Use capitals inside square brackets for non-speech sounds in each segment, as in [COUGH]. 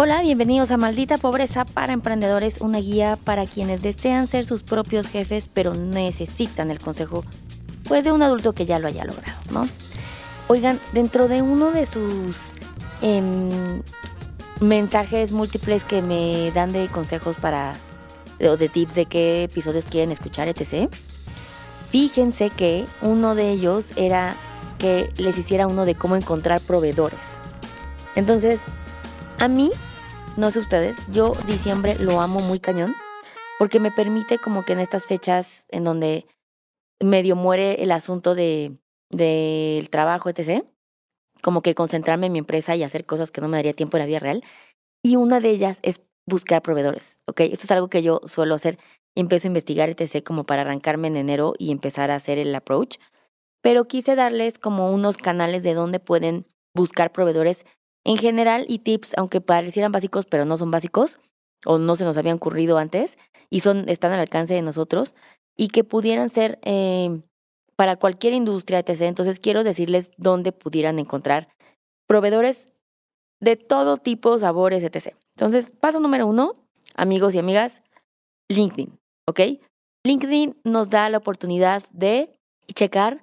Hola, bienvenidos a Maldita Pobreza para Emprendedores, una guía para quienes desean ser sus propios jefes pero necesitan el consejo pues de un adulto que ya lo haya logrado, ¿no? Oigan, dentro de uno de sus em, mensajes múltiples que me dan de consejos para o de tips de qué episodios quieren escuchar, etc. Fíjense que uno de ellos era que les hiciera uno de cómo encontrar proveedores. Entonces, a mí no sé ustedes, yo diciembre lo amo muy cañón porque me permite como que en estas fechas en donde medio muere el asunto de del trabajo, etc., como que concentrarme en mi empresa y hacer cosas que no me daría tiempo en la vida real. Y una de ellas es buscar proveedores, ¿ok? Esto es algo que yo suelo hacer empiezo a investigar, etc., como para arrancarme en enero y empezar a hacer el approach. Pero quise darles como unos canales de donde pueden buscar proveedores en general y tips, aunque parecieran básicos, pero no son básicos, o no se nos habían ocurrido antes, y son, están al alcance de nosotros, y que pudieran ser eh, para cualquier industria, etc. Entonces quiero decirles dónde pudieran encontrar proveedores de todo tipo, sabores, etc. Entonces, paso número uno, amigos y amigas, LinkedIn, ¿ok? LinkedIn nos da la oportunidad de checar,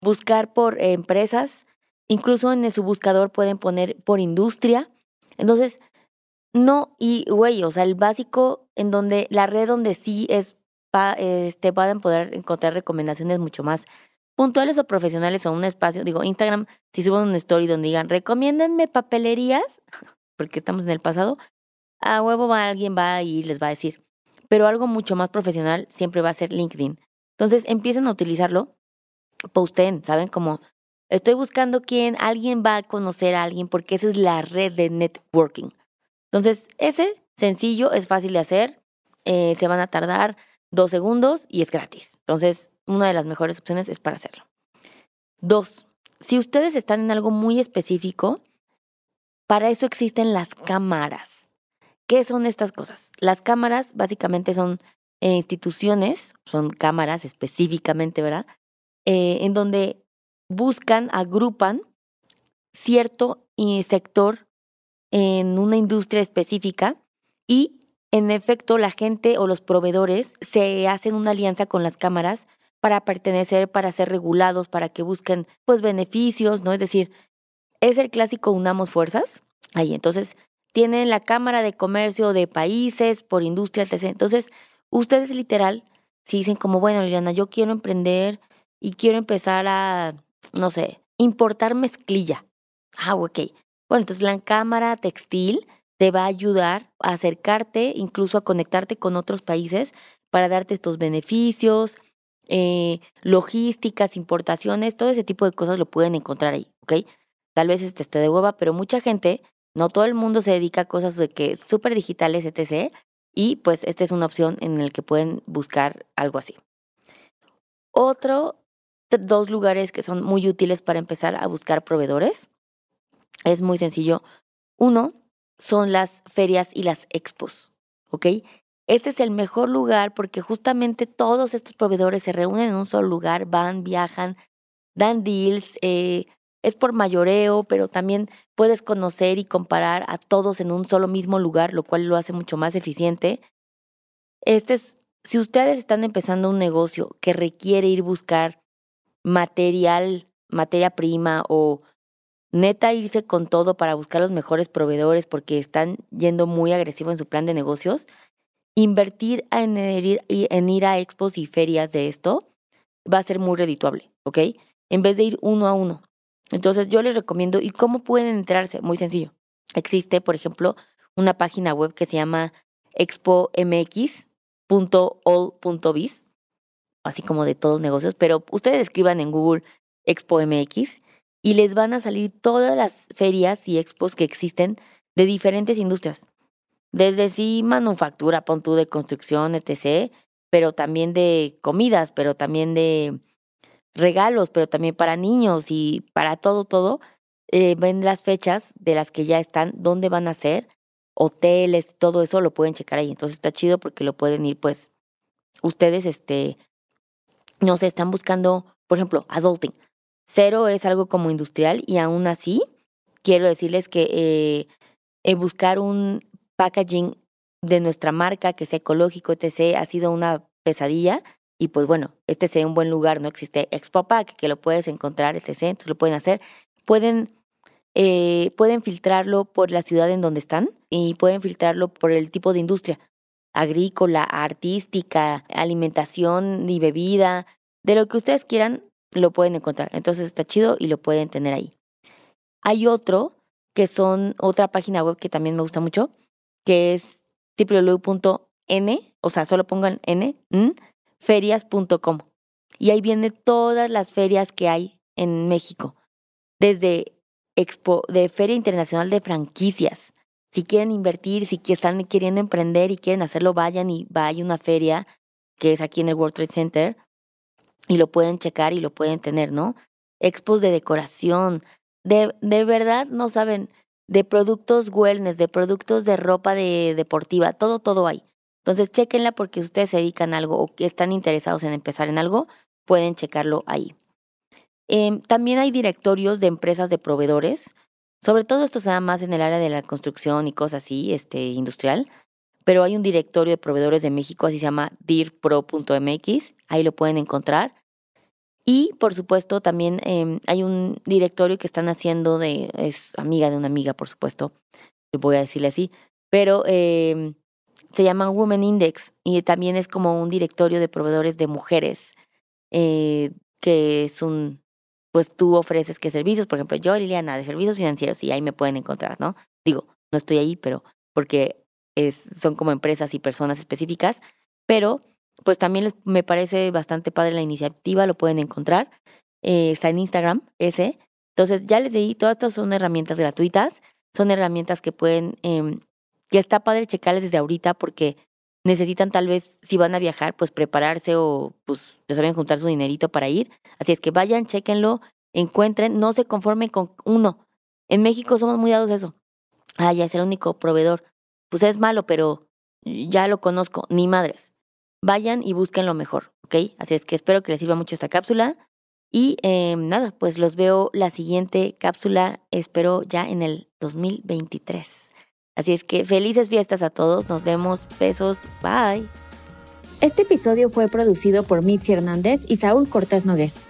buscar por empresas, Incluso en su buscador pueden poner por industria. Entonces, no, y güey, o sea, el básico en donde la red donde sí es, este, pueden poder encontrar recomendaciones mucho más puntuales o profesionales o un espacio, digo, Instagram, si suben una story donde digan, recomiéndenme papelerías, [LAUGHS] porque estamos en el pasado, a huevo va alguien va y les va a decir. Pero algo mucho más profesional siempre va a ser LinkedIn. Entonces empiecen a utilizarlo, posten, ¿saben? Como Estoy buscando quién, alguien va a conocer a alguien porque esa es la red de networking. Entonces, ese sencillo, es fácil de hacer, eh, se van a tardar dos segundos y es gratis. Entonces, una de las mejores opciones es para hacerlo. Dos, si ustedes están en algo muy específico, para eso existen las cámaras. ¿Qué son estas cosas? Las cámaras básicamente son eh, instituciones, son cámaras específicamente, ¿verdad? Eh, en donde buscan, agrupan cierto sector en una industria específica y en efecto la gente o los proveedores se hacen una alianza con las cámaras para pertenecer, para ser regulados, para que busquen pues beneficios, ¿no? Es decir, es el clásico unamos fuerzas. Ahí, entonces, tienen la Cámara de Comercio de países por industria, etc. Entonces, ustedes literal, si dicen como, bueno, Liliana, yo quiero emprender y quiero empezar a no sé, importar mezclilla. Ah, ok. Bueno, entonces la cámara textil te va a ayudar a acercarte, incluso a conectarte con otros países para darte estos beneficios, eh, logísticas, importaciones, todo ese tipo de cosas lo pueden encontrar ahí, ¿ok? Tal vez este esté de hueva, pero mucha gente, no todo el mundo se dedica a cosas de que súper digitales, etc. Y pues esta es una opción en la que pueden buscar algo así. Otro dos lugares que son muy útiles para empezar a buscar proveedores. Es muy sencillo. Uno son las ferias y las expos, ¿ok? Este es el mejor lugar porque justamente todos estos proveedores se reúnen en un solo lugar, van, viajan, dan deals, eh, es por mayoreo, pero también puedes conocer y comparar a todos en un solo mismo lugar, lo cual lo hace mucho más eficiente. Este es, si ustedes están empezando un negocio que requiere ir buscar material, materia prima o neta irse con todo para buscar los mejores proveedores porque están yendo muy agresivo en su plan de negocios, invertir en ir, en ir a expos y ferias de esto va a ser muy redituable, ¿ok? En vez de ir uno a uno. Entonces yo les recomiendo, ¿y cómo pueden enterarse? Muy sencillo. Existe, por ejemplo, una página web que se llama expomx.all.biz así como de todos negocios, pero ustedes escriban en Google Expo MX y les van a salir todas las ferias y expos que existen de diferentes industrias. Desde sí manufactura, pon de construcción, etc., pero también de comidas, pero también de regalos, pero también para niños y para todo, todo. Eh, ven las fechas de las que ya están, dónde van a ser, hoteles, todo eso lo pueden checar ahí. Entonces está chido porque lo pueden ir, pues, ustedes, este, no sé, están buscando, por ejemplo, adulting. Cero es algo como industrial y aún así quiero decirles que eh, eh, buscar un packaging de nuestra marca que sea ecológico, etc., ha sido una pesadilla. Y pues bueno, este sería un buen lugar, no existe Expo Pack, que lo puedes encontrar, etc., entonces lo pueden hacer. Pueden, eh, pueden filtrarlo por la ciudad en donde están y pueden filtrarlo por el tipo de industria, agrícola, artística, alimentación y bebida, de lo que ustedes quieran, lo pueden encontrar. Entonces está chido y lo pueden tener ahí. Hay otro que son otra página web que también me gusta mucho, que es www.n, o sea, solo pongan n, ferias.com. Y ahí vienen todas las ferias que hay en México, desde Expo, de Feria Internacional de Franquicias. Si quieren invertir, si están queriendo emprender y quieren hacerlo, vayan y vaya una feria que es aquí en el World Trade Center y lo pueden checar y lo pueden tener, ¿no? Expos de decoración, de, de verdad no saben, de productos wellness, de productos de ropa de deportiva, todo, todo hay. Entonces, chequenla porque ustedes se dedican a algo o que están interesados en empezar en algo, pueden checarlo ahí. Em, también hay directorios de empresas de proveedores. Sobre todo esto se da más en el área de la construcción y cosas así, este, industrial. Pero hay un directorio de proveedores de México, así se llama dirpro.mx. Ahí lo pueden encontrar. Y por supuesto también em, hay un directorio que están haciendo de, es amiga de una amiga, por supuesto, voy a decirle así, pero eh, se llama Women Index y también es como un directorio de proveedores de mujeres, eh, que es un, pues tú ofreces qué servicios, por ejemplo, yo, Liliana, de servicios financieros, y ahí me pueden encontrar, ¿no? Digo, no estoy ahí, pero porque es, son como empresas y personas específicas, pero pues también me parece bastante padre la iniciativa, lo pueden encontrar. Eh, está en Instagram, ese. Entonces, ya les di, todas estas son herramientas gratuitas, son herramientas que pueden eh, que está padre checarles desde ahorita porque necesitan tal vez, si van a viajar, pues prepararse o pues ya saben juntar su dinerito para ir. Así es que vayan, chequenlo, encuentren, no se conformen con uno. En México somos muy dados a eso. Ah, ya es el único proveedor. Pues es malo, pero ya lo conozco, ni madres. Vayan y busquen lo mejor, ¿ok? Así es que espero que les sirva mucho esta cápsula. Y eh, nada, pues los veo la siguiente cápsula, espero ya en el 2023. Así es que felices fiestas a todos, nos vemos, besos, bye. Este episodio fue producido por Mitzi Hernández y Saúl Cortés Nogués.